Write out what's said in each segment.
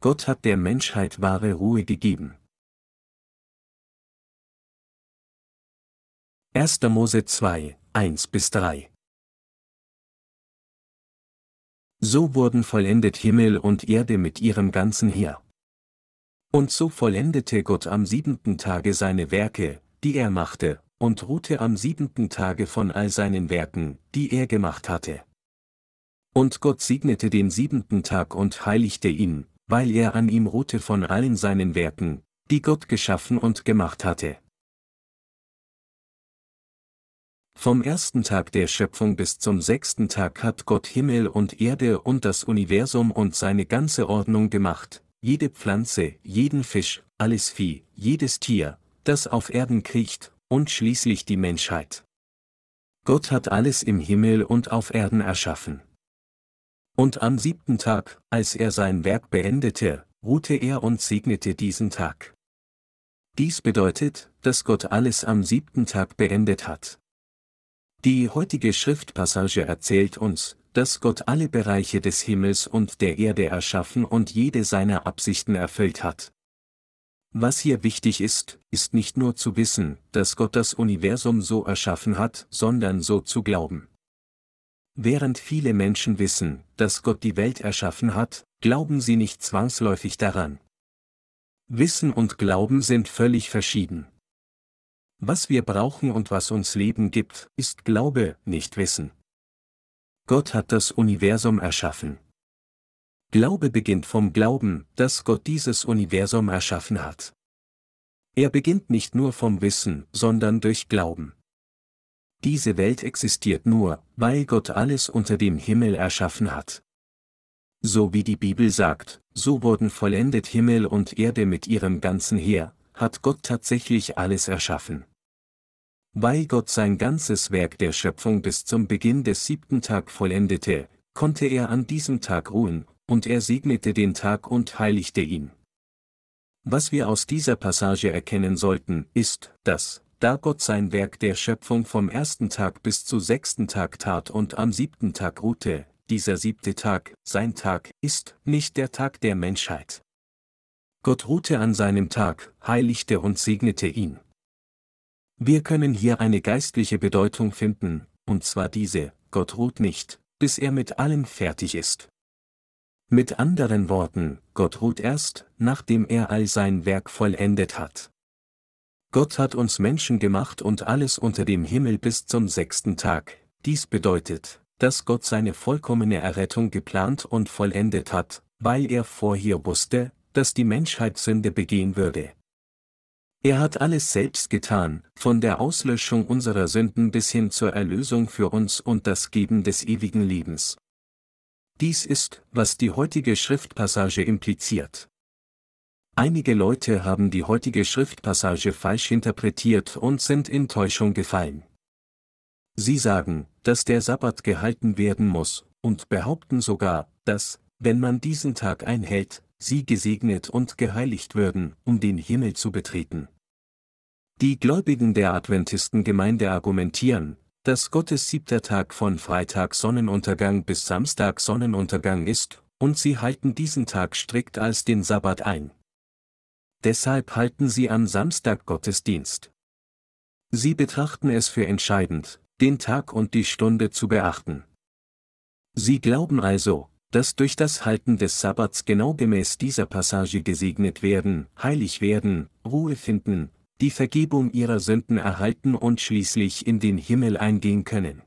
Gott hat der Menschheit wahre Ruhe gegeben. 1. Mose 2, 1 bis 3 So wurden vollendet Himmel und Erde mit ihrem ganzen Heer. Und so vollendete Gott am siebenten Tage seine Werke, die er machte, und ruhte am siebenten Tage von all seinen Werken, die er gemacht hatte. Und Gott segnete den siebenten Tag und heiligte ihn, weil er an ihm ruhte von allen seinen Werken, die Gott geschaffen und gemacht hatte. Vom ersten Tag der Schöpfung bis zum sechsten Tag hat Gott Himmel und Erde und das Universum und seine ganze Ordnung gemacht, jede Pflanze, jeden Fisch, alles Vieh, jedes Tier, das auf Erden kriecht, und schließlich die Menschheit. Gott hat alles im Himmel und auf Erden erschaffen. Und am siebten Tag, als er sein Werk beendete, ruhte er und segnete diesen Tag. Dies bedeutet, dass Gott alles am siebten Tag beendet hat. Die heutige Schriftpassage erzählt uns, dass Gott alle Bereiche des Himmels und der Erde erschaffen und jede seiner Absichten erfüllt hat. Was hier wichtig ist, ist nicht nur zu wissen, dass Gott das Universum so erschaffen hat, sondern so zu glauben. Während viele Menschen wissen, dass Gott die Welt erschaffen hat, glauben sie nicht zwangsläufig daran. Wissen und Glauben sind völlig verschieden. Was wir brauchen und was uns Leben gibt, ist Glaube, nicht Wissen. Gott hat das Universum erschaffen. Glaube beginnt vom Glauben, dass Gott dieses Universum erschaffen hat. Er beginnt nicht nur vom Wissen, sondern durch Glauben. Diese Welt existiert nur, weil Gott alles unter dem Himmel erschaffen hat. So wie die Bibel sagt, so wurden vollendet Himmel und Erde mit ihrem ganzen Heer, hat Gott tatsächlich alles erschaffen. Weil Gott sein ganzes Werk der Schöpfung bis zum Beginn des siebten Tag vollendete, konnte er an diesem Tag ruhen, und er segnete den Tag und heiligte ihn. Was wir aus dieser Passage erkennen sollten, ist, dass, da Gott sein Werk der Schöpfung vom ersten Tag bis zu sechsten Tag tat und am siebten Tag ruhte, dieser siebte Tag, sein Tag, ist nicht der Tag der Menschheit. Gott ruhte an seinem Tag, heiligte und segnete ihn. Wir können hier eine geistliche Bedeutung finden, und zwar diese, Gott ruht nicht, bis er mit allem fertig ist. Mit anderen Worten, Gott ruht erst, nachdem er all sein Werk vollendet hat. Gott hat uns Menschen gemacht und alles unter dem Himmel bis zum sechsten Tag. Dies bedeutet, dass Gott seine vollkommene Errettung geplant und vollendet hat, weil er vorher wusste, dass die Menschheit Sünde begehen würde. Er hat alles selbst getan, von der Auslöschung unserer Sünden bis hin zur Erlösung für uns und das Geben des ewigen Lebens. Dies ist, was die heutige Schriftpassage impliziert. Einige Leute haben die heutige Schriftpassage falsch interpretiert und sind in Täuschung gefallen. Sie sagen, dass der Sabbat gehalten werden muss, und behaupten sogar, dass, wenn man diesen Tag einhält, sie gesegnet und geheiligt würden, um den Himmel zu betreten. Die Gläubigen der Adventistengemeinde argumentieren, dass Gottes siebter Tag von Freitag Sonnenuntergang bis Samstag Sonnenuntergang ist, und sie halten diesen Tag strikt als den Sabbat ein. Deshalb halten sie am Samstag Gottesdienst. Sie betrachten es für entscheidend, den Tag und die Stunde zu beachten. Sie glauben also, dass durch das Halten des Sabbats genau gemäß dieser Passage gesegnet werden, heilig werden, Ruhe finden, die Vergebung ihrer Sünden erhalten und schließlich in den Himmel eingehen können.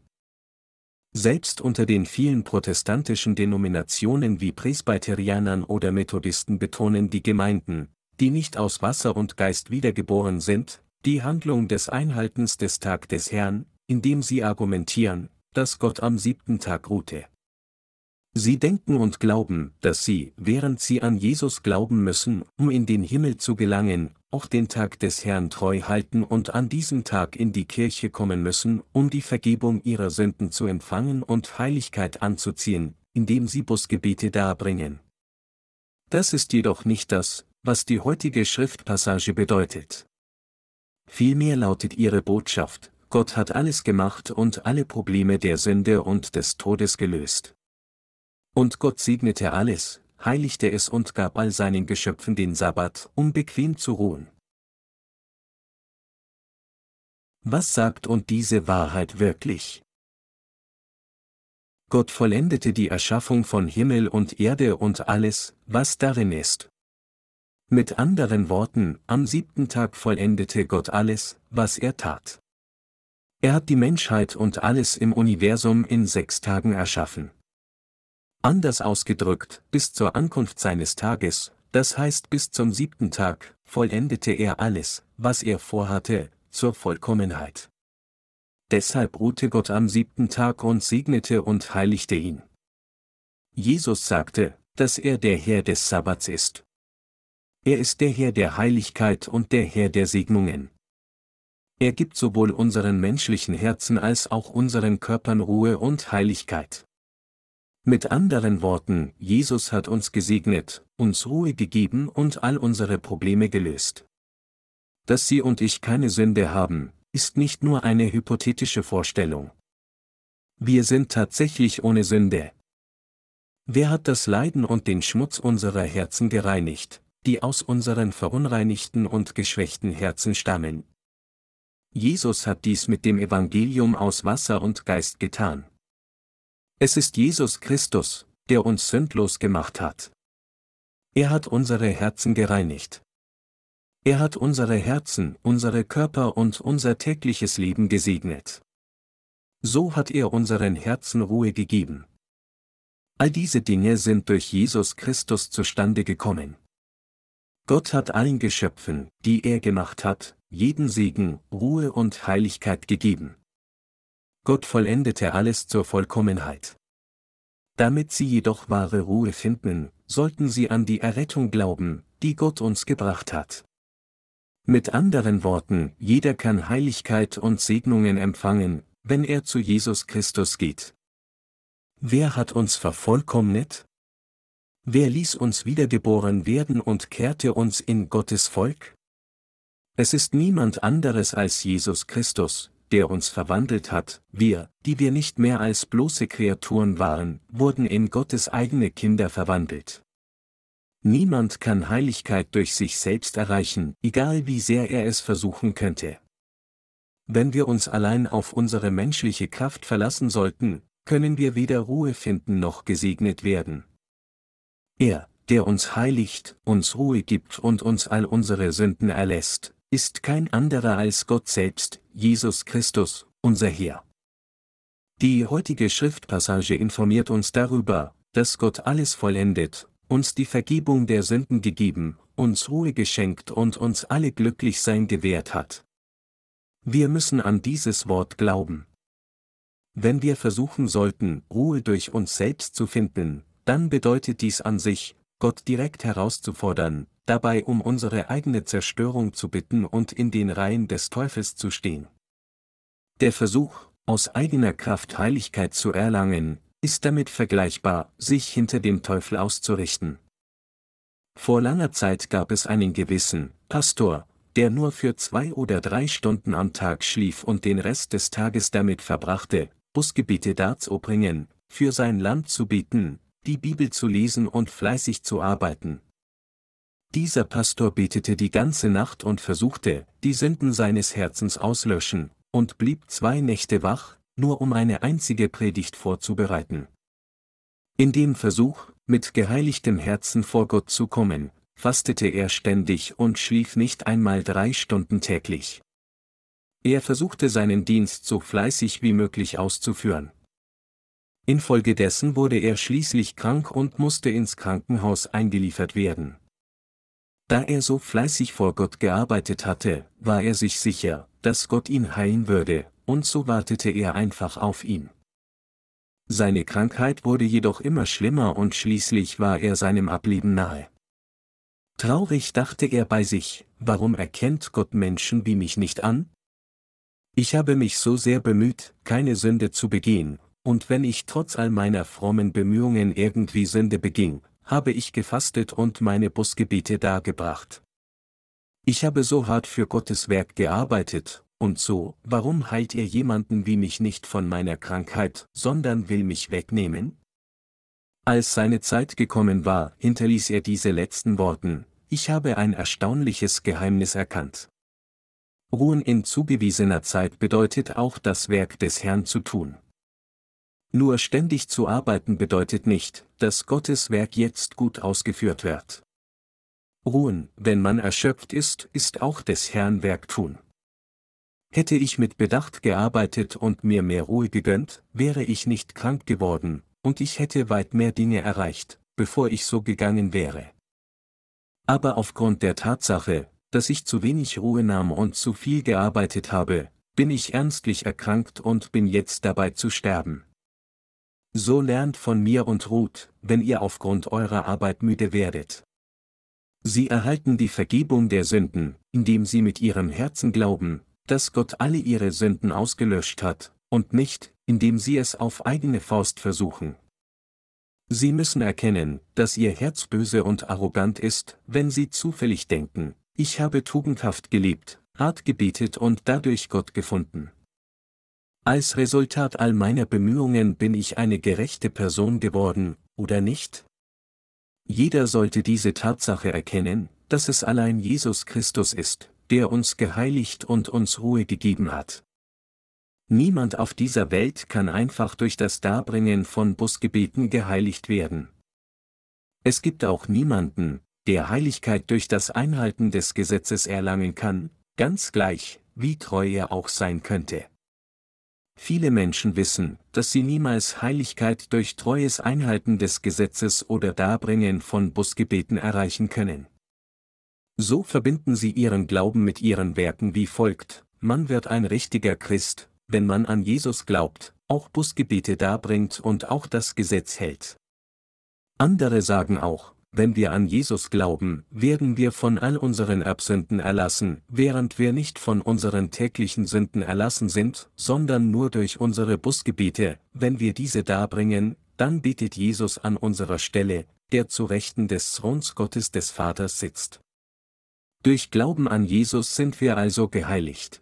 Selbst unter den vielen protestantischen Denominationen wie Presbyterianern oder Methodisten betonen die Gemeinden, die nicht aus Wasser und Geist wiedergeboren sind, die Handlung des Einhaltens des Tag des Herrn, indem sie argumentieren, dass Gott am siebten Tag ruhte. Sie denken und glauben, dass sie, während sie an Jesus glauben müssen, um in den Himmel zu gelangen, auch den Tag des Herrn treu halten und an diesem Tag in die Kirche kommen müssen, um die Vergebung ihrer Sünden zu empfangen und Heiligkeit anzuziehen, indem sie Busgebete darbringen. Das ist jedoch nicht das, was die heutige Schriftpassage bedeutet. Vielmehr lautet ihre Botschaft, Gott hat alles gemacht und alle Probleme der Sünde und des Todes gelöst. Und Gott segnete alles, heiligte es und gab all seinen Geschöpfen den Sabbat, um bequem zu ruhen. Was sagt und diese Wahrheit wirklich? Gott vollendete die Erschaffung von Himmel und Erde und alles, was darin ist. Mit anderen Worten, am siebten Tag vollendete Gott alles, was er tat. Er hat die Menschheit und alles im Universum in sechs Tagen erschaffen. Anders ausgedrückt, bis zur Ankunft seines Tages, das heißt bis zum siebten Tag, vollendete er alles, was er vorhatte, zur Vollkommenheit. Deshalb ruhte Gott am siebten Tag und segnete und heiligte ihn. Jesus sagte, dass er der Herr des Sabbats ist. Er ist der Herr der Heiligkeit und der Herr der Segnungen. Er gibt sowohl unseren menschlichen Herzen als auch unseren Körpern Ruhe und Heiligkeit. Mit anderen Worten, Jesus hat uns gesegnet, uns Ruhe gegeben und all unsere Probleme gelöst. Dass Sie und ich keine Sünde haben, ist nicht nur eine hypothetische Vorstellung. Wir sind tatsächlich ohne Sünde. Wer hat das Leiden und den Schmutz unserer Herzen gereinigt, die aus unseren verunreinigten und geschwächten Herzen stammen? Jesus hat dies mit dem Evangelium aus Wasser und Geist getan. Es ist Jesus Christus, der uns sündlos gemacht hat. Er hat unsere Herzen gereinigt. Er hat unsere Herzen, unsere Körper und unser tägliches Leben gesegnet. So hat er unseren Herzen Ruhe gegeben. All diese Dinge sind durch Jesus Christus zustande gekommen. Gott hat allen Geschöpfen, die er gemacht hat, jeden Segen, Ruhe und Heiligkeit gegeben. Gott vollendete alles zur Vollkommenheit. Damit sie jedoch wahre Ruhe finden, sollten sie an die Errettung glauben, die Gott uns gebracht hat. Mit anderen Worten, jeder kann Heiligkeit und Segnungen empfangen, wenn er zu Jesus Christus geht. Wer hat uns vervollkommnet? Wer ließ uns wiedergeboren werden und kehrte uns in Gottes Volk? Es ist niemand anderes als Jesus Christus, der uns verwandelt hat, wir, die wir nicht mehr als bloße Kreaturen waren, wurden in Gottes eigene Kinder verwandelt. Niemand kann Heiligkeit durch sich selbst erreichen, egal wie sehr er es versuchen könnte. Wenn wir uns allein auf unsere menschliche Kraft verlassen sollten, können wir weder Ruhe finden noch gesegnet werden. Er, der uns heiligt, uns Ruhe gibt und uns all unsere Sünden erlässt, ist kein anderer als Gott selbst, Jesus Christus, unser Herr. Die heutige Schriftpassage informiert uns darüber, dass Gott alles vollendet, uns die Vergebung der Sünden gegeben, uns Ruhe geschenkt und uns alle glücklich sein gewährt hat. Wir müssen an dieses Wort glauben. Wenn wir versuchen sollten, Ruhe durch uns selbst zu finden, dann bedeutet dies an sich, Gott direkt herauszufordern, dabei um unsere eigene Zerstörung zu bitten und in den Reihen des Teufels zu stehen. Der Versuch, aus eigener Kraft Heiligkeit zu erlangen, ist damit vergleichbar, sich hinter dem Teufel auszurichten. Vor langer Zeit gab es einen gewissen Pastor, der nur für zwei oder drei Stunden am Tag schlief und den Rest des Tages damit verbrachte, Busgebiete darzubringen, für sein Land zu bieten, die Bibel zu lesen und fleißig zu arbeiten. Dieser Pastor betete die ganze Nacht und versuchte, die Sünden seines Herzens auslöschen, und blieb zwei Nächte wach, nur um eine einzige Predigt vorzubereiten. In dem Versuch, mit geheiligtem Herzen vor Gott zu kommen, fastete er ständig und schlief nicht einmal drei Stunden täglich. Er versuchte seinen Dienst so fleißig wie möglich auszuführen. Infolgedessen wurde er schließlich krank und musste ins Krankenhaus eingeliefert werden. Da er so fleißig vor Gott gearbeitet hatte, war er sich sicher, dass Gott ihn heilen würde, und so wartete er einfach auf ihn. Seine Krankheit wurde jedoch immer schlimmer und schließlich war er seinem Ableben nahe. Traurig dachte er bei sich, warum erkennt Gott Menschen wie mich nicht an? Ich habe mich so sehr bemüht, keine Sünde zu begehen, und wenn ich trotz all meiner frommen Bemühungen irgendwie Sünde beging, habe ich gefastet und meine Busgebete dargebracht. Ich habe so hart für Gottes Werk gearbeitet, und so, warum heilt ihr jemanden wie mich nicht von meiner Krankheit, sondern will mich wegnehmen? Als seine Zeit gekommen war, hinterließ er diese letzten Worten, ich habe ein erstaunliches Geheimnis erkannt. Ruhen in zugewiesener Zeit bedeutet auch das Werk des Herrn zu tun. Nur ständig zu arbeiten bedeutet nicht, dass Gottes Werk jetzt gut ausgeführt wird. Ruhen, wenn man erschöpft ist, ist auch des Herrn Werk tun. Hätte ich mit Bedacht gearbeitet und mir mehr Ruhe gegönnt, wäre ich nicht krank geworden, und ich hätte weit mehr Dinge erreicht, bevor ich so gegangen wäre. Aber aufgrund der Tatsache, dass ich zu wenig Ruhe nahm und zu viel gearbeitet habe, bin ich ernstlich erkrankt und bin jetzt dabei zu sterben. So lernt von mir und ruht, wenn ihr aufgrund eurer Arbeit müde werdet. Sie erhalten die Vergebung der Sünden, indem sie mit ihrem Herzen glauben, dass Gott alle ihre Sünden ausgelöscht hat, und nicht, indem sie es auf eigene Faust versuchen. Sie müssen erkennen, dass ihr Herz böse und arrogant ist, wenn sie zufällig denken, ich habe tugendhaft gelebt, hart gebetet und dadurch Gott gefunden. Als Resultat all meiner Bemühungen bin ich eine gerechte Person geworden, oder nicht? Jeder sollte diese Tatsache erkennen, dass es allein Jesus Christus ist, der uns geheiligt und uns Ruhe gegeben hat. Niemand auf dieser Welt kann einfach durch das Darbringen von Busgebeten geheiligt werden. Es gibt auch niemanden, der Heiligkeit durch das Einhalten des Gesetzes erlangen kann, ganz gleich, wie treu er auch sein könnte. Viele Menschen wissen, dass sie niemals Heiligkeit durch treues Einhalten des Gesetzes oder Darbringen von Busgebeten erreichen können. So verbinden sie ihren Glauben mit ihren Werken wie folgt, man wird ein richtiger Christ, wenn man an Jesus glaubt, auch Busgebete darbringt und auch das Gesetz hält. Andere sagen auch, wenn wir an Jesus glauben, werden wir von all unseren Erbsünden erlassen, während wir nicht von unseren täglichen Sünden erlassen sind, sondern nur durch unsere Busgebete, wenn wir diese darbringen, dann betet Jesus an unserer Stelle, der zu Rechten des Throns Gottes des Vaters sitzt. Durch Glauben an Jesus sind wir also geheiligt.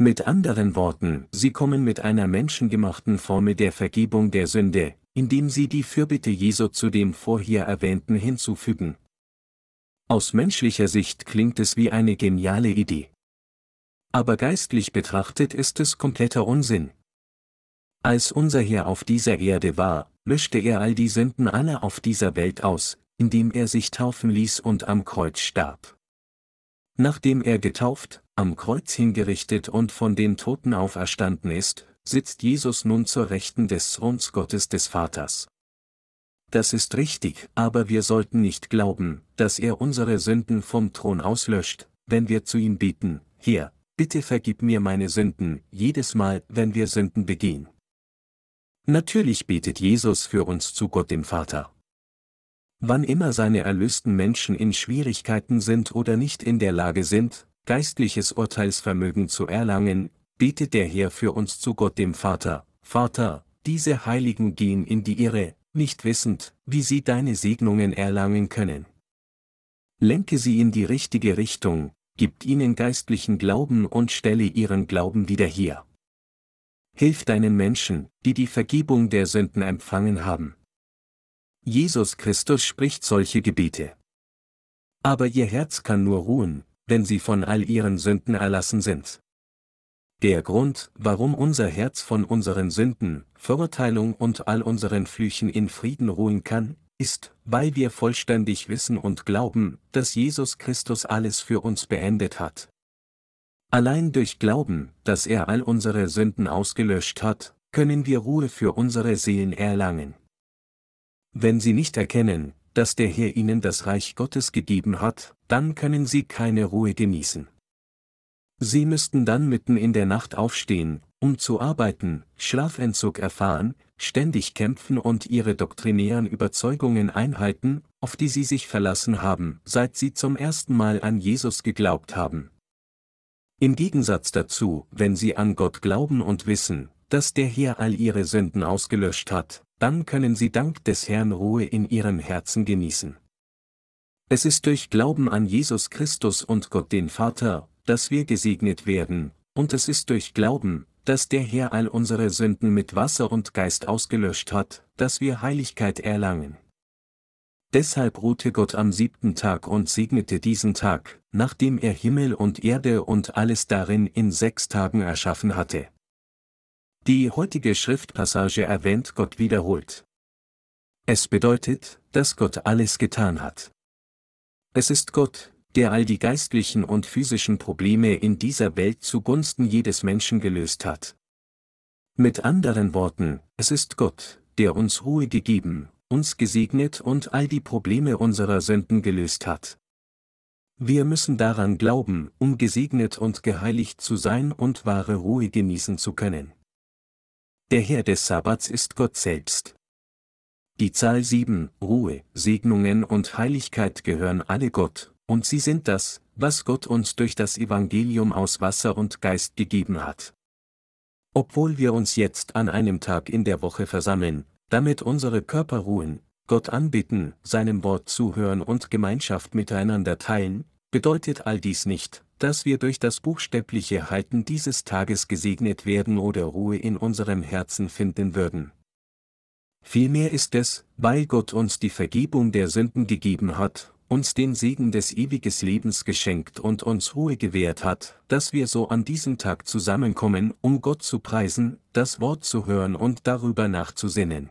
Mit anderen Worten, sie kommen mit einer menschengemachten Formel der Vergebung der Sünde, indem sie die Fürbitte Jesu zu dem vorher erwähnten hinzufügen. Aus menschlicher Sicht klingt es wie eine geniale Idee. Aber geistlich betrachtet ist es kompletter Unsinn. Als unser Herr auf dieser Erde war, löschte er all die Sünden aller auf dieser Welt aus, indem er sich taufen ließ und am Kreuz starb. Nachdem er getauft, am Kreuz hingerichtet und von den Toten auferstanden ist, sitzt Jesus nun zur Rechten des Throns Gottes des Vaters. Das ist richtig, aber wir sollten nicht glauben, dass er unsere Sünden vom Thron auslöscht, wenn wir zu ihm beten, Herr, bitte vergib mir meine Sünden, jedes Mal, wenn wir Sünden begehen. Natürlich betet Jesus für uns zu Gott dem Vater. Wann immer seine erlösten Menschen in Schwierigkeiten sind oder nicht in der Lage sind, geistliches Urteilsvermögen zu erlangen, betet der Herr für uns zu Gott dem Vater, Vater, diese Heiligen gehen in die Irre, nicht wissend, wie sie deine Segnungen erlangen können. Lenke sie in die richtige Richtung, gib ihnen geistlichen Glauben und stelle ihren Glauben wieder her. Hilf deinen Menschen, die die Vergebung der Sünden empfangen haben. Jesus Christus spricht solche Gebete. Aber ihr Herz kann nur ruhen, wenn sie von all ihren Sünden erlassen sind. Der Grund, warum unser Herz von unseren Sünden, Verurteilung und all unseren Flüchen in Frieden ruhen kann, ist, weil wir vollständig wissen und glauben, dass Jesus Christus alles für uns beendet hat. Allein durch Glauben, dass er all unsere Sünden ausgelöscht hat, können wir Ruhe für unsere Seelen erlangen. Wenn Sie nicht erkennen, dass der Herr Ihnen das Reich Gottes gegeben hat, dann können Sie keine Ruhe genießen. Sie müssten dann mitten in der Nacht aufstehen, um zu arbeiten, Schlafentzug erfahren, ständig kämpfen und ihre doktrinären Überzeugungen einhalten, auf die sie sich verlassen haben, seit sie zum ersten Mal an Jesus geglaubt haben. Im Gegensatz dazu, wenn sie an Gott glauben und wissen, dass der Herr all ihre Sünden ausgelöscht hat, dann können sie dank des Herrn Ruhe in ihrem Herzen genießen. Es ist durch Glauben an Jesus Christus und Gott den Vater, dass wir gesegnet werden, und es ist durch Glauben, dass der Herr all unsere Sünden mit Wasser und Geist ausgelöscht hat, dass wir Heiligkeit erlangen. Deshalb ruhte Gott am siebten Tag und segnete diesen Tag, nachdem er Himmel und Erde und alles darin in sechs Tagen erschaffen hatte. Die heutige Schriftpassage erwähnt Gott wiederholt. Es bedeutet, dass Gott alles getan hat. Es ist Gott, der all die geistlichen und physischen Probleme in dieser Welt zugunsten jedes Menschen gelöst hat. Mit anderen Worten, es ist Gott, der uns Ruhe gegeben uns gesegnet und all die Probleme unserer Sünden gelöst hat. Wir müssen daran glauben, um gesegnet und geheiligt zu sein und wahre Ruhe genießen zu können. Der Herr des Sabbats ist Gott selbst. Die Zahl 7, Ruhe, Segnungen und Heiligkeit gehören alle Gott, und sie sind das, was Gott uns durch das Evangelium aus Wasser und Geist gegeben hat. Obwohl wir uns jetzt an einem Tag in der Woche versammeln, damit unsere Körper ruhen, Gott anbitten, seinem Wort zuhören und Gemeinschaft miteinander teilen, bedeutet all dies nicht, dass wir durch das buchstäbliche Halten dieses Tages gesegnet werden oder Ruhe in unserem Herzen finden würden. Vielmehr ist es, weil Gott uns die Vergebung der Sünden gegeben hat, uns den Segen des ewiges Lebens geschenkt und uns Ruhe gewährt hat, dass wir so an diesem Tag zusammenkommen, um Gott zu preisen, das Wort zu hören und darüber nachzusinnen.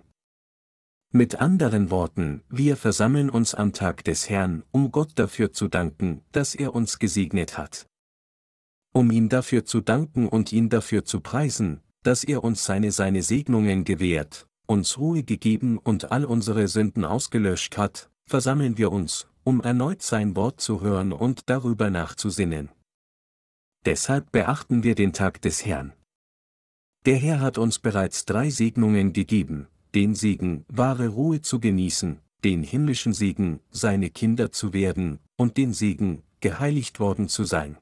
Mit anderen Worten, wir versammeln uns am Tag des Herrn, um Gott dafür zu danken, dass er uns gesegnet hat. Um ihm dafür zu danken und ihn dafür zu preisen, dass er uns seine seine Segnungen gewährt, uns Ruhe gegeben und all unsere Sünden ausgelöscht hat, versammeln wir uns, um erneut sein Wort zu hören und darüber nachzusinnen. Deshalb beachten wir den Tag des Herrn. Der Herr hat uns bereits drei Segnungen gegeben, den Segen, wahre Ruhe zu genießen, den himmlischen Segen, seine Kinder zu werden, und den Segen, geheiligt worden zu sein.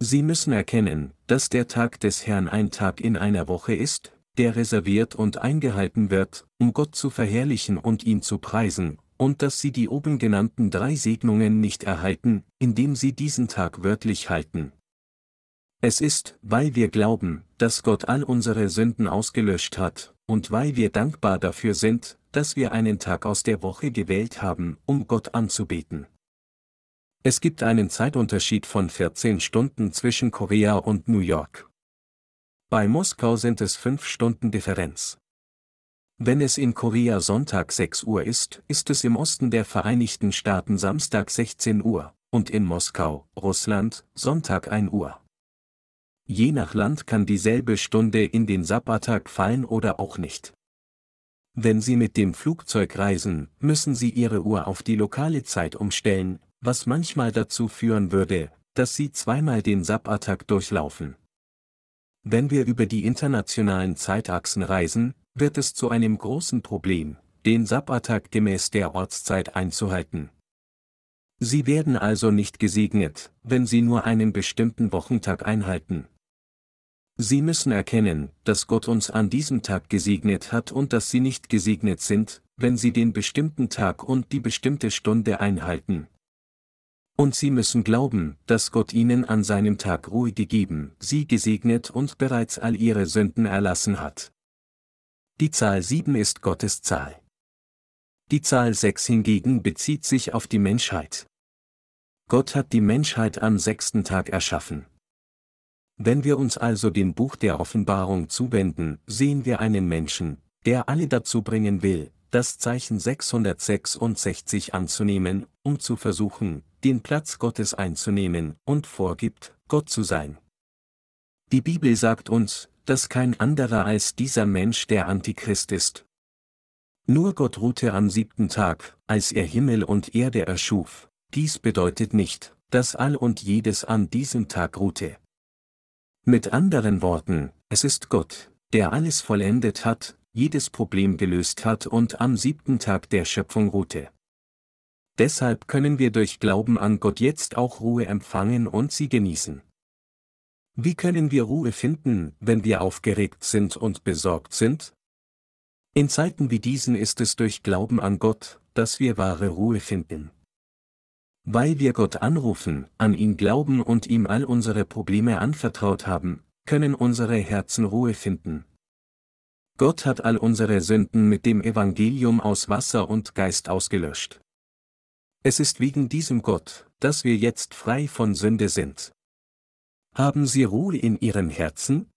Sie müssen erkennen, dass der Tag des Herrn ein Tag in einer Woche ist, der reserviert und eingehalten wird, um Gott zu verherrlichen und ihn zu preisen, und dass sie die oben genannten drei Segnungen nicht erhalten, indem sie diesen Tag wörtlich halten. Es ist, weil wir glauben, dass Gott all unsere Sünden ausgelöscht hat, und weil wir dankbar dafür sind, dass wir einen Tag aus der Woche gewählt haben, um Gott anzubeten. Es gibt einen Zeitunterschied von 14 Stunden zwischen Korea und New York. Bei Moskau sind es 5 Stunden Differenz. Wenn es in Korea Sonntag 6 Uhr ist, ist es im Osten der Vereinigten Staaten Samstag 16 Uhr, und in Moskau, Russland, Sonntag 1 Uhr. Je nach Land kann dieselbe Stunde in den Sabbattag fallen oder auch nicht. Wenn Sie mit dem Flugzeug reisen, müssen Sie Ihre Uhr auf die lokale Zeit umstellen, was manchmal dazu führen würde, dass Sie zweimal den Sabbattag durchlaufen. Wenn wir über die internationalen Zeitachsen reisen, wird es zu einem großen Problem, den Sabbattag gemäß der Ortszeit einzuhalten. Sie werden also nicht gesegnet, wenn Sie nur einen bestimmten Wochentag einhalten. Sie müssen erkennen, dass Gott uns an diesem Tag gesegnet hat und dass Sie nicht gesegnet sind, wenn Sie den bestimmten Tag und die bestimmte Stunde einhalten. Und Sie müssen glauben, dass Gott Ihnen an seinem Tag Ruhe gegeben, Sie gesegnet und bereits all Ihre Sünden erlassen hat. Die Zahl 7 ist Gottes Zahl. Die Zahl 6 hingegen bezieht sich auf die Menschheit. Gott hat die Menschheit am sechsten Tag erschaffen. Wenn wir uns also dem Buch der Offenbarung zuwenden, sehen wir einen Menschen, der alle dazu bringen will, das Zeichen 666 anzunehmen, um zu versuchen, den Platz Gottes einzunehmen, und vorgibt, Gott zu sein. Die Bibel sagt uns, dass kein anderer als dieser Mensch der Antichrist ist. Nur Gott ruhte am siebten Tag, als er Himmel und Erde erschuf. Dies bedeutet nicht, dass all und jedes an diesem Tag ruhte. Mit anderen Worten, es ist Gott, der alles vollendet hat, jedes Problem gelöst hat und am siebten Tag der Schöpfung ruhte. Deshalb können wir durch Glauben an Gott jetzt auch Ruhe empfangen und sie genießen. Wie können wir Ruhe finden, wenn wir aufgeregt sind und besorgt sind? In Zeiten wie diesen ist es durch Glauben an Gott, dass wir wahre Ruhe finden. Weil wir Gott anrufen, an ihn glauben und ihm all unsere Probleme anvertraut haben, können unsere Herzen Ruhe finden. Gott hat all unsere Sünden mit dem Evangelium aus Wasser und Geist ausgelöscht. Es ist wegen diesem Gott, dass wir jetzt frei von Sünde sind. Haben Sie Ruhe in Ihrem Herzen?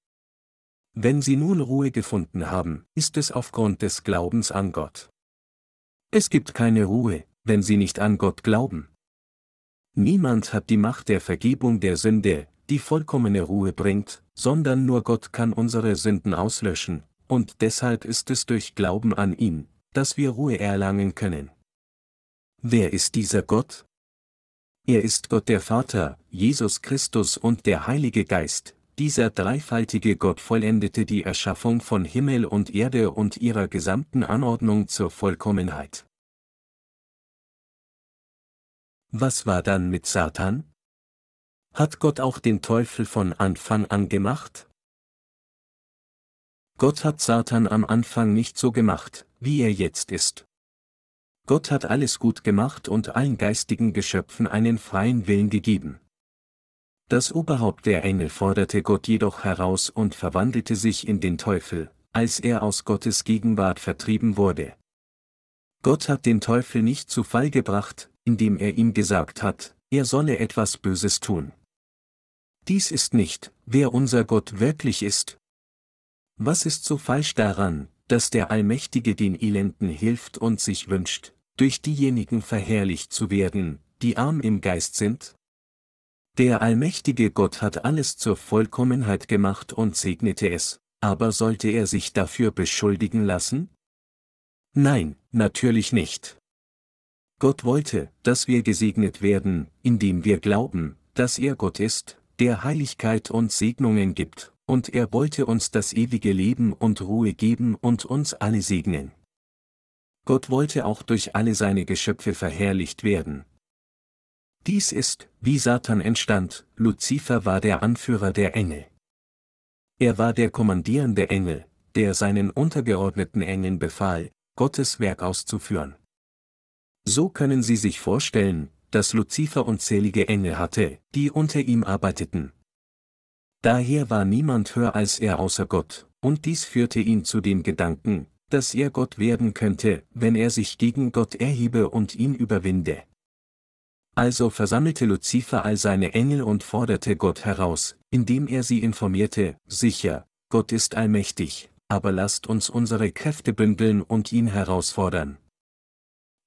Wenn Sie nun Ruhe gefunden haben, ist es aufgrund des Glaubens an Gott. Es gibt keine Ruhe, wenn Sie nicht an Gott glauben. Niemand hat die Macht der Vergebung der Sünde, die vollkommene Ruhe bringt, sondern nur Gott kann unsere Sünden auslöschen, und deshalb ist es durch Glauben an ihn, dass wir Ruhe erlangen können. Wer ist dieser Gott? Er ist Gott der Vater, Jesus Christus und der Heilige Geist, dieser dreifaltige Gott vollendete die Erschaffung von Himmel und Erde und ihrer gesamten Anordnung zur Vollkommenheit. Was war dann mit Satan? Hat Gott auch den Teufel von Anfang an gemacht? Gott hat Satan am Anfang nicht so gemacht, wie er jetzt ist. Gott hat alles gut gemacht und allen geistigen Geschöpfen einen freien Willen gegeben. Das Oberhaupt der Engel forderte Gott jedoch heraus und verwandelte sich in den Teufel, als er aus Gottes Gegenwart vertrieben wurde. Gott hat den Teufel nicht zu Fall gebracht, indem er ihm gesagt hat, er solle etwas Böses tun. Dies ist nicht, wer unser Gott wirklich ist. Was ist so falsch daran, dass der Allmächtige den Elenden hilft und sich wünscht, durch diejenigen verherrlicht zu werden, die arm im Geist sind? Der allmächtige Gott hat alles zur Vollkommenheit gemacht und segnete es, aber sollte er sich dafür beschuldigen lassen? Nein, natürlich nicht. Gott wollte, dass wir gesegnet werden, indem wir glauben, dass er Gott ist, der Heiligkeit und Segnungen gibt, und er wollte uns das ewige Leben und Ruhe geben und uns alle segnen. Gott wollte auch durch alle seine Geschöpfe verherrlicht werden. Dies ist, wie Satan entstand, Luzifer war der Anführer der Engel. Er war der kommandierende Engel, der seinen untergeordneten Engeln befahl, Gottes Werk auszuführen. So können Sie sich vorstellen, dass Luzifer unzählige Engel hatte, die unter ihm arbeiteten. Daher war niemand höher als er außer Gott, und dies führte ihn zu dem Gedanken, dass er Gott werden könnte, wenn er sich gegen Gott erhebe und ihn überwinde. Also versammelte Luzifer all seine Engel und forderte Gott heraus, indem er sie informierte, sicher, Gott ist allmächtig, aber lasst uns unsere Kräfte bündeln und ihn herausfordern.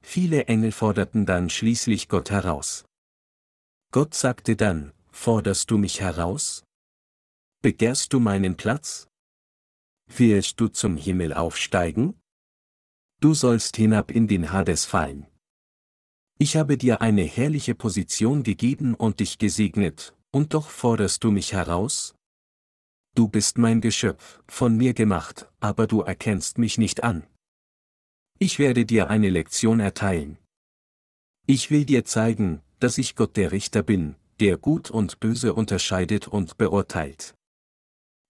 Viele Engel forderten dann schließlich Gott heraus. Gott sagte dann, forderst du mich heraus? Begehrst du meinen Platz? Willst du zum Himmel aufsteigen? Du sollst hinab in den Hades fallen. Ich habe dir eine herrliche Position gegeben und dich gesegnet, und doch forderst du mich heraus? Du bist mein Geschöpf, von mir gemacht, aber du erkennst mich nicht an. Ich werde dir eine Lektion erteilen. Ich will dir zeigen, dass ich Gott der Richter bin, der Gut und Böse unterscheidet und beurteilt.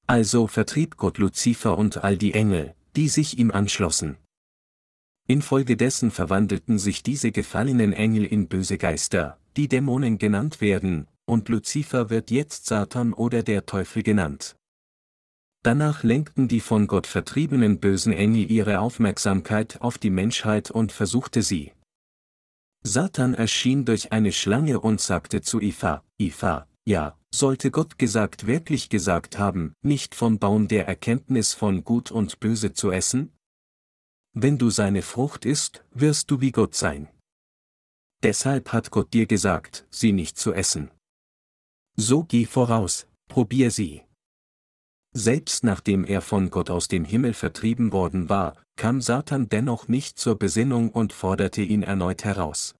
Also vertrieb Gott Luzifer und all die Engel, die sich ihm anschlossen. Infolgedessen verwandelten sich diese gefallenen Engel in böse Geister, die Dämonen genannt werden, und Luzifer wird jetzt Satan oder der Teufel genannt. Danach lenkten die von Gott vertriebenen bösen Engel ihre Aufmerksamkeit auf die Menschheit und versuchte sie. Satan erschien durch eine Schlange und sagte zu Eva, Eva, ja, sollte Gott gesagt wirklich gesagt haben, nicht vom Baum der Erkenntnis von Gut und Böse zu essen? Wenn du seine Frucht isst, wirst du wie Gott sein. Deshalb hat Gott dir gesagt, sie nicht zu essen. So geh voraus, probier sie. Selbst nachdem er von Gott aus dem Himmel vertrieben worden war, kam Satan dennoch nicht zur Besinnung und forderte ihn erneut heraus.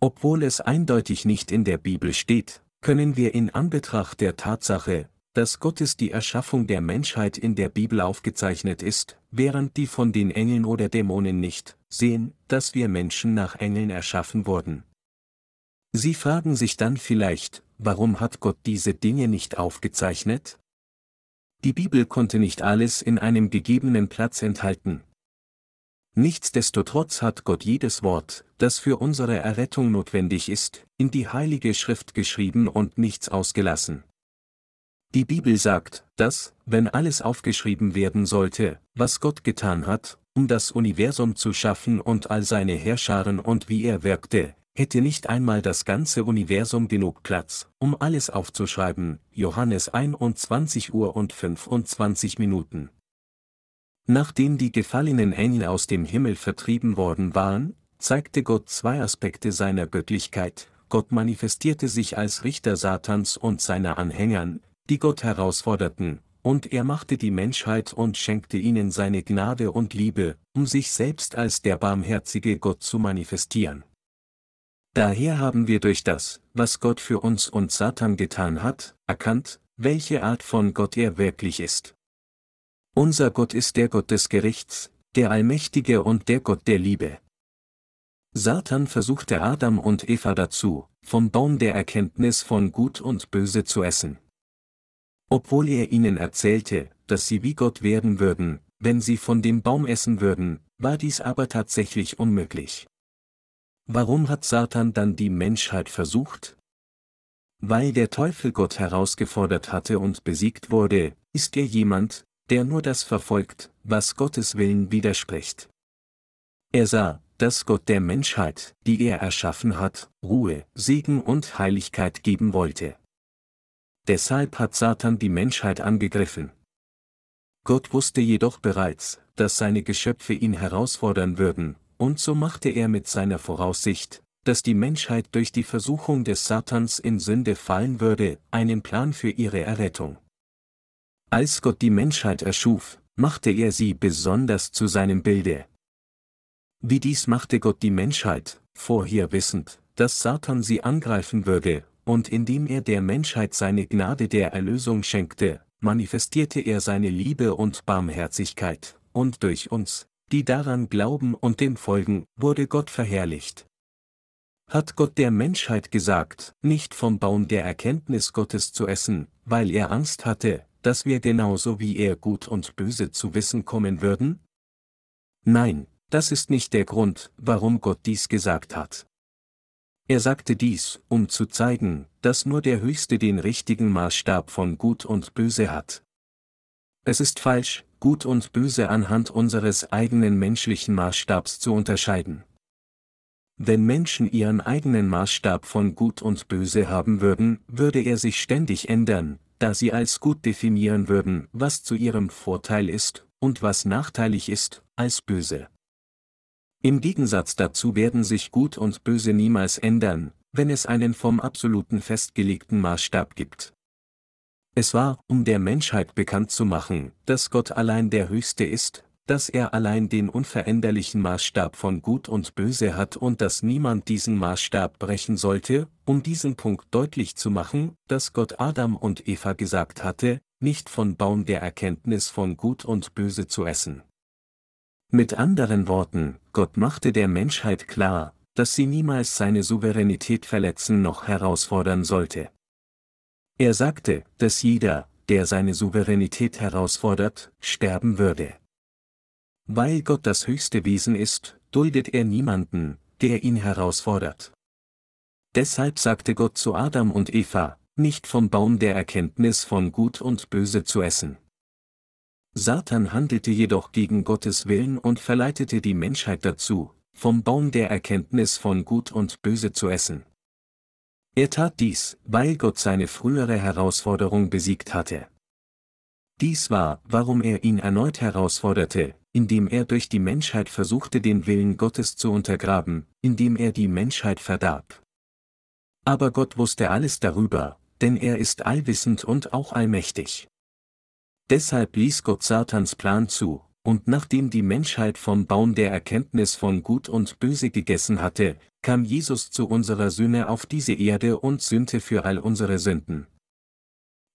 Obwohl es eindeutig nicht in der Bibel steht, können wir in Anbetracht der Tatsache, dass Gottes die Erschaffung der Menschheit in der Bibel aufgezeichnet ist, während die von den Engeln oder Dämonen nicht, sehen, dass wir Menschen nach Engeln erschaffen wurden. Sie fragen sich dann vielleicht, warum hat Gott diese Dinge nicht aufgezeichnet? Die Bibel konnte nicht alles in einem gegebenen Platz enthalten. Nichtsdestotrotz hat Gott jedes Wort, das für unsere Errettung notwendig ist, in die heilige Schrift geschrieben und nichts ausgelassen. Die Bibel sagt, dass, wenn alles aufgeschrieben werden sollte, was Gott getan hat, um das Universum zu schaffen und all seine Herrscharen und wie er wirkte, hätte nicht einmal das ganze Universum genug Platz, um alles aufzuschreiben, Johannes 21 Uhr und 25 Minuten. Nachdem die gefallenen Engel aus dem Himmel vertrieben worden waren, zeigte Gott zwei Aspekte seiner Göttlichkeit, Gott manifestierte sich als Richter Satans und seiner Anhängern, die Gott herausforderten, und er machte die Menschheit und schenkte ihnen seine Gnade und Liebe, um sich selbst als der barmherzige Gott zu manifestieren. Daher haben wir durch das, was Gott für uns und Satan getan hat, erkannt, welche Art von Gott er wirklich ist. Unser Gott ist der Gott des Gerichts, der Allmächtige und der Gott der Liebe. Satan versuchte Adam und Eva dazu, vom Baum der Erkenntnis von Gut und Böse zu essen. Obwohl er ihnen erzählte, dass sie wie Gott werden würden, wenn sie von dem Baum essen würden, war dies aber tatsächlich unmöglich. Warum hat Satan dann die Menschheit versucht? Weil der Teufel Gott herausgefordert hatte und besiegt wurde, ist er jemand, der nur das verfolgt, was Gottes Willen widerspricht. Er sah, dass Gott der Menschheit, die er erschaffen hat, Ruhe, Segen und Heiligkeit geben wollte. Deshalb hat Satan die Menschheit angegriffen. Gott wusste jedoch bereits, dass seine Geschöpfe ihn herausfordern würden, und so machte er mit seiner Voraussicht, dass die Menschheit durch die Versuchung des Satans in Sünde fallen würde, einen Plan für ihre Errettung. Als Gott die Menschheit erschuf, machte er sie besonders zu seinem Bilde. Wie dies machte Gott die Menschheit, vorher wissend, dass Satan sie angreifen würde, und indem er der Menschheit seine Gnade der Erlösung schenkte, manifestierte er seine Liebe und Barmherzigkeit, und durch uns, die daran glauben und dem folgen, wurde Gott verherrlicht. Hat Gott der Menschheit gesagt, nicht vom Baum der Erkenntnis Gottes zu essen, weil er Angst hatte, dass wir genauso wie er gut und böse zu wissen kommen würden? Nein, das ist nicht der Grund, warum Gott dies gesagt hat. Er sagte dies, um zu zeigen, dass nur der Höchste den richtigen Maßstab von Gut und Böse hat. Es ist falsch, Gut und Böse anhand unseres eigenen menschlichen Maßstabs zu unterscheiden. Wenn Menschen ihren eigenen Maßstab von Gut und Böse haben würden, würde er sich ständig ändern, da sie als gut definieren würden, was zu ihrem Vorteil ist, und was nachteilig ist, als böse. Im Gegensatz dazu werden sich Gut und Böse niemals ändern, wenn es einen vom absoluten festgelegten Maßstab gibt. Es war, um der Menschheit bekannt zu machen, dass Gott allein der Höchste ist, dass er allein den unveränderlichen Maßstab von Gut und Böse hat und dass niemand diesen Maßstab brechen sollte, um diesen Punkt deutlich zu machen, dass Gott Adam und Eva gesagt hatte, nicht von Baum der Erkenntnis von Gut und Böse zu essen. Mit anderen Worten, Gott machte der Menschheit klar, dass sie niemals seine Souveränität verletzen noch herausfordern sollte. Er sagte, dass jeder, der seine Souveränität herausfordert, sterben würde. Weil Gott das höchste Wesen ist, duldet er niemanden, der ihn herausfordert. Deshalb sagte Gott zu Adam und Eva, nicht vom Baum der Erkenntnis von Gut und Böse zu essen. Satan handelte jedoch gegen Gottes Willen und verleitete die Menschheit dazu, vom Baum der Erkenntnis von Gut und Böse zu essen. Er tat dies, weil Gott seine frühere Herausforderung besiegt hatte. Dies war, warum er ihn erneut herausforderte, indem er durch die Menschheit versuchte den Willen Gottes zu untergraben, indem er die Menschheit verdarb. Aber Gott wusste alles darüber, denn er ist allwissend und auch allmächtig. Deshalb ließ Gott Satans Plan zu, und nachdem die Menschheit vom Baum der Erkenntnis von Gut und Böse gegessen hatte, kam Jesus zu unserer Sünde auf diese Erde und sühnte für all unsere Sünden.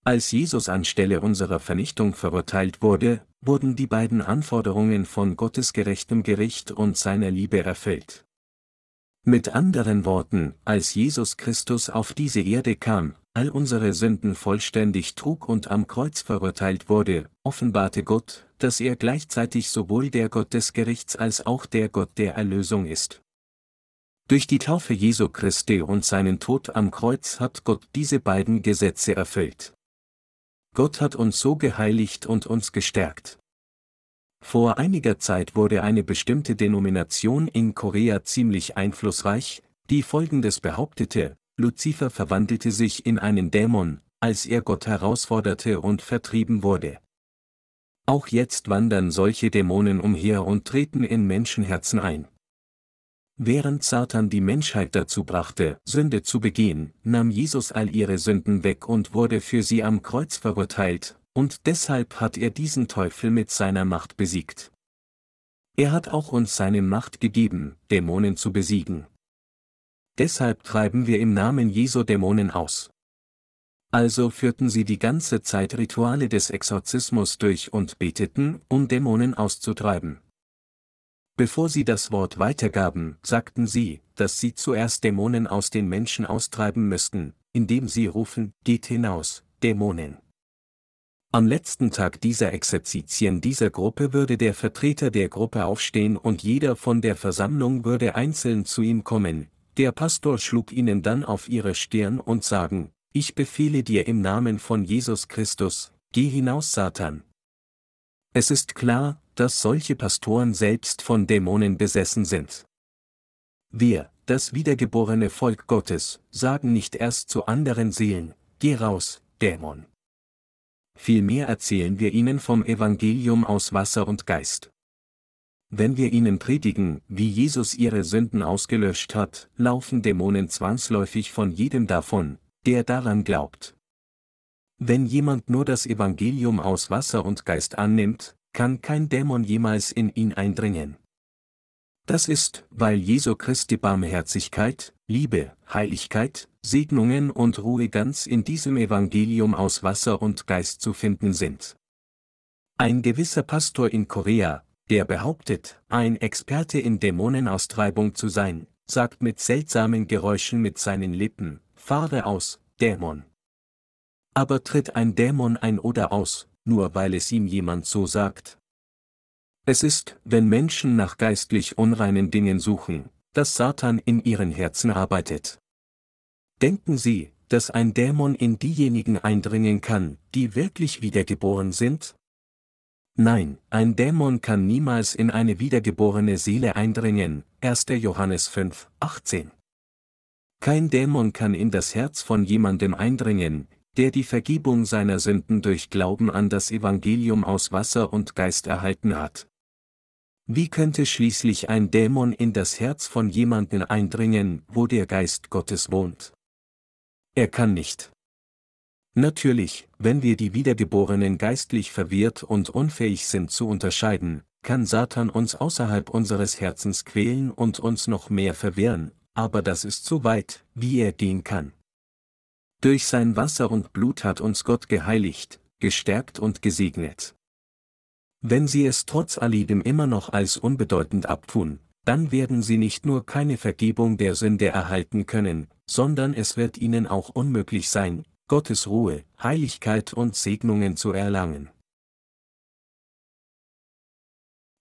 Als Jesus anstelle unserer Vernichtung verurteilt wurde, wurden die beiden Anforderungen von Gottes gerechtem Gericht und seiner Liebe erfüllt. Mit anderen Worten, als Jesus Christus auf diese Erde kam, all unsere Sünden vollständig trug und am Kreuz verurteilt wurde, offenbarte Gott, dass er gleichzeitig sowohl der Gott des Gerichts als auch der Gott der Erlösung ist. Durch die Taufe Jesu Christi und seinen Tod am Kreuz hat Gott diese beiden Gesetze erfüllt. Gott hat uns so geheiligt und uns gestärkt. Vor einiger Zeit wurde eine bestimmte Denomination in Korea ziemlich einflussreich, die folgendes behauptete, Luzifer verwandelte sich in einen Dämon, als er Gott herausforderte und vertrieben wurde. Auch jetzt wandern solche Dämonen umher und treten in Menschenherzen ein. Während Satan die Menschheit dazu brachte, Sünde zu begehen, nahm Jesus all ihre Sünden weg und wurde für sie am Kreuz verurteilt, und deshalb hat er diesen Teufel mit seiner Macht besiegt. Er hat auch uns seine Macht gegeben, Dämonen zu besiegen. Deshalb treiben wir im Namen Jesu Dämonen aus. Also führten sie die ganze Zeit Rituale des Exorzismus durch und beteten, um Dämonen auszutreiben. Bevor sie das Wort weitergaben, sagten sie, dass sie zuerst Dämonen aus den Menschen austreiben müssten, indem sie rufen, geht hinaus, Dämonen. Am letzten Tag dieser Exerzitien dieser Gruppe würde der Vertreter der Gruppe aufstehen und jeder von der Versammlung würde einzeln zu ihm kommen, der Pastor schlug ihnen dann auf ihre Stirn und sagen, ich befehle dir im Namen von Jesus Christus, geh hinaus Satan. Es ist klar, dass solche Pastoren selbst von Dämonen besessen sind. Wir, das wiedergeborene Volk Gottes, sagen nicht erst zu anderen Seelen, geh raus, Dämon. Vielmehr erzählen wir ihnen vom Evangelium aus Wasser und Geist. Wenn wir ihnen predigen, wie Jesus ihre Sünden ausgelöscht hat, laufen Dämonen zwangsläufig von jedem davon, der daran glaubt. Wenn jemand nur das Evangelium aus Wasser und Geist annimmt, kann kein Dämon jemals in ihn eindringen. Das ist, weil Jesu Christi Barmherzigkeit, Liebe, Heiligkeit, Segnungen und Ruhe ganz in diesem Evangelium aus Wasser und Geist zu finden sind. Ein gewisser Pastor in Korea, der behauptet, ein Experte in Dämonenaustreibung zu sein, sagt mit seltsamen Geräuschen mit seinen Lippen, fahre aus, Dämon. Aber tritt ein Dämon ein oder aus, nur weil es ihm jemand so sagt. Es ist, wenn Menschen nach geistlich unreinen Dingen suchen, dass Satan in ihren Herzen arbeitet. Denken Sie, dass ein Dämon in diejenigen eindringen kann, die wirklich wiedergeboren sind? Nein, ein Dämon kann niemals in eine wiedergeborene Seele eindringen, 1. Johannes 5, 18. Kein Dämon kann in das Herz von jemandem eindringen, der die Vergebung seiner Sünden durch Glauben an das Evangelium aus Wasser und Geist erhalten hat. Wie könnte schließlich ein Dämon in das Herz von jemandem eindringen, wo der Geist Gottes wohnt? Er kann nicht. Natürlich, wenn wir die Wiedergeborenen geistlich verwirrt und unfähig sind zu unterscheiden, kann Satan uns außerhalb unseres Herzens quälen und uns noch mehr verwirren, aber das ist so weit, wie er gehen kann. Durch sein Wasser und Blut hat uns Gott geheiligt, gestärkt und gesegnet. Wenn Sie es trotz alledem immer noch als unbedeutend abtun, dann werden Sie nicht nur keine Vergebung der Sünde erhalten können, sondern es wird Ihnen auch unmöglich sein, Gottes Ruhe, Heiligkeit und Segnungen zu erlangen.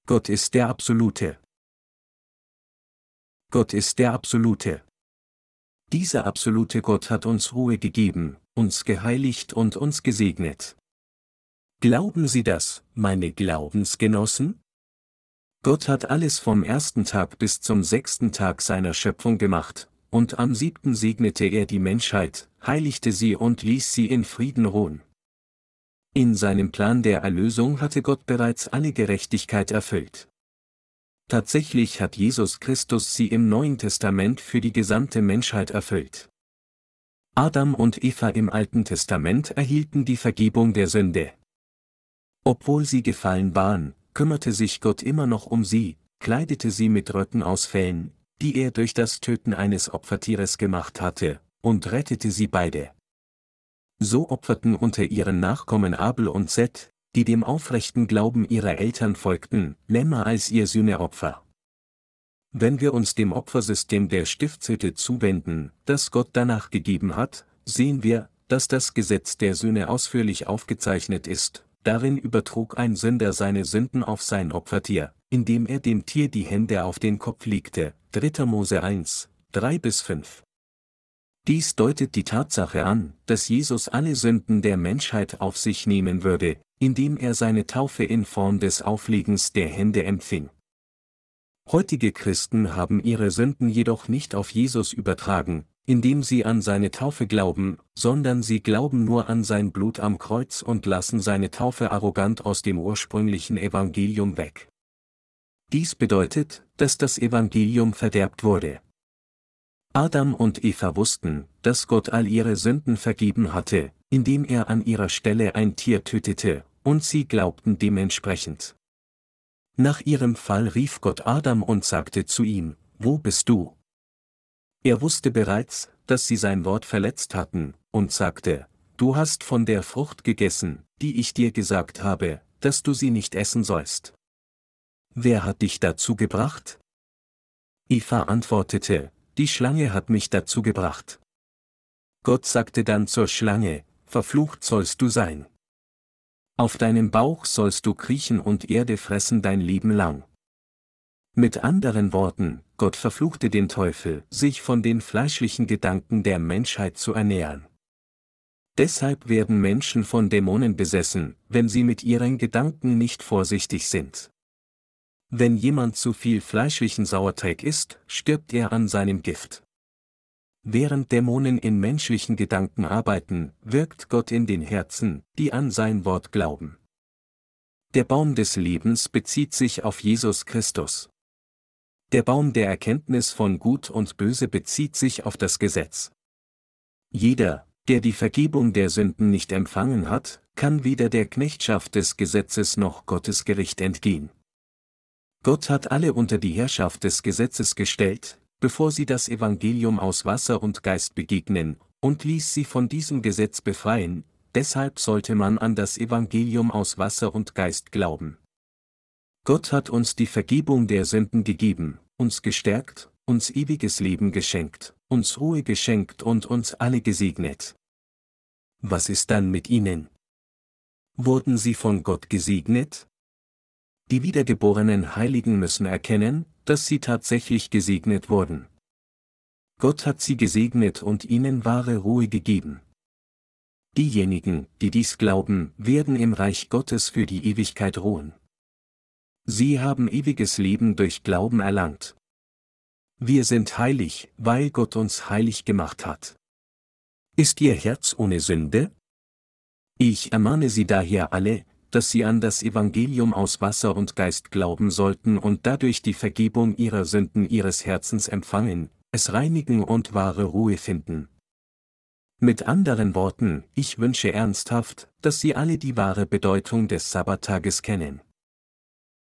Gott ist der Absolute. Gott ist der Absolute. Dieser absolute Gott hat uns Ruhe gegeben, uns geheiligt und uns gesegnet. Glauben Sie das, meine Glaubensgenossen? Gott hat alles vom ersten Tag bis zum sechsten Tag seiner Schöpfung gemacht, und am siebten segnete er die Menschheit, heiligte sie und ließ sie in Frieden ruhen. In seinem Plan der Erlösung hatte Gott bereits alle Gerechtigkeit erfüllt. Tatsächlich hat Jesus Christus sie im Neuen Testament für die gesamte Menschheit erfüllt. Adam und Eva im Alten Testament erhielten die Vergebung der Sünde. Obwohl sie gefallen waren, kümmerte sich Gott immer noch um sie, kleidete sie mit Röcken aus Fellen, die er durch das Töten eines Opfertieres gemacht hatte, und rettete sie beide. So opferten unter ihren Nachkommen Abel und Seth, die dem aufrechten Glauben ihrer Eltern folgten, lämmer als ihr Sühneopfer. Wenn wir uns dem Opfersystem der Stiftshütte zuwenden, das Gott danach gegeben hat, sehen wir, dass das Gesetz der Sühne ausführlich aufgezeichnet ist. Darin übertrug ein Sünder seine Sünden auf sein Opfertier, indem er dem Tier die Hände auf den Kopf legte. 3. Mose 1, 3 bis 5. Dies deutet die Tatsache an, dass Jesus alle Sünden der Menschheit auf sich nehmen würde, indem er seine Taufe in Form des Auflegens der Hände empfing. Heutige Christen haben ihre Sünden jedoch nicht auf Jesus übertragen, indem sie an seine Taufe glauben, sondern sie glauben nur an sein Blut am Kreuz und lassen seine Taufe arrogant aus dem ursprünglichen Evangelium weg. Dies bedeutet, dass das Evangelium verderbt wurde. Adam und Eva wussten, dass Gott all ihre Sünden vergeben hatte, indem er an ihrer Stelle ein Tier tötete, und sie glaubten dementsprechend. Nach ihrem Fall rief Gott Adam und sagte zu ihm, Wo bist du? Er wusste bereits, dass sie sein Wort verletzt hatten, und sagte, Du hast von der Frucht gegessen, die ich dir gesagt habe, dass du sie nicht essen sollst. Wer hat dich dazu gebracht? Eva antwortete, Die Schlange hat mich dazu gebracht. Gott sagte dann zur Schlange, Verflucht sollst du sein. Auf deinem Bauch sollst du kriechen und Erde fressen dein Leben lang. Mit anderen Worten, Gott verfluchte den Teufel, sich von den fleischlichen Gedanken der Menschheit zu ernähren. Deshalb werden Menschen von Dämonen besessen, wenn sie mit ihren Gedanken nicht vorsichtig sind. Wenn jemand zu viel fleischlichen Sauerteig isst, stirbt er an seinem Gift. Während Dämonen in menschlichen Gedanken arbeiten, wirkt Gott in den Herzen, die an sein Wort glauben. Der Baum des Lebens bezieht sich auf Jesus Christus. Der Baum der Erkenntnis von Gut und Böse bezieht sich auf das Gesetz. Jeder, der die Vergebung der Sünden nicht empfangen hat, kann weder der Knechtschaft des Gesetzes noch Gottes Gericht entgehen. Gott hat alle unter die Herrschaft des Gesetzes gestellt, bevor sie das Evangelium aus Wasser und Geist begegnen, und ließ sie von diesem Gesetz befreien, deshalb sollte man an das Evangelium aus Wasser und Geist glauben. Gott hat uns die Vergebung der Sünden gegeben, uns gestärkt, uns ewiges Leben geschenkt, uns Ruhe geschenkt und uns alle gesegnet. Was ist dann mit ihnen? Wurden sie von Gott gesegnet? Die wiedergeborenen Heiligen müssen erkennen, dass sie tatsächlich gesegnet wurden. Gott hat sie gesegnet und ihnen wahre Ruhe gegeben. Diejenigen, die dies glauben, werden im Reich Gottes für die Ewigkeit ruhen. Sie haben ewiges Leben durch Glauben erlangt. Wir sind heilig, weil Gott uns heilig gemacht hat. Ist Ihr Herz ohne Sünde? Ich ermahne Sie daher alle, dass sie an das Evangelium aus Wasser und Geist glauben sollten und dadurch die Vergebung ihrer Sünden ihres Herzens empfangen, es reinigen und wahre Ruhe finden. Mit anderen Worten, ich wünsche ernsthaft, dass Sie alle die wahre Bedeutung des Sabbattages kennen.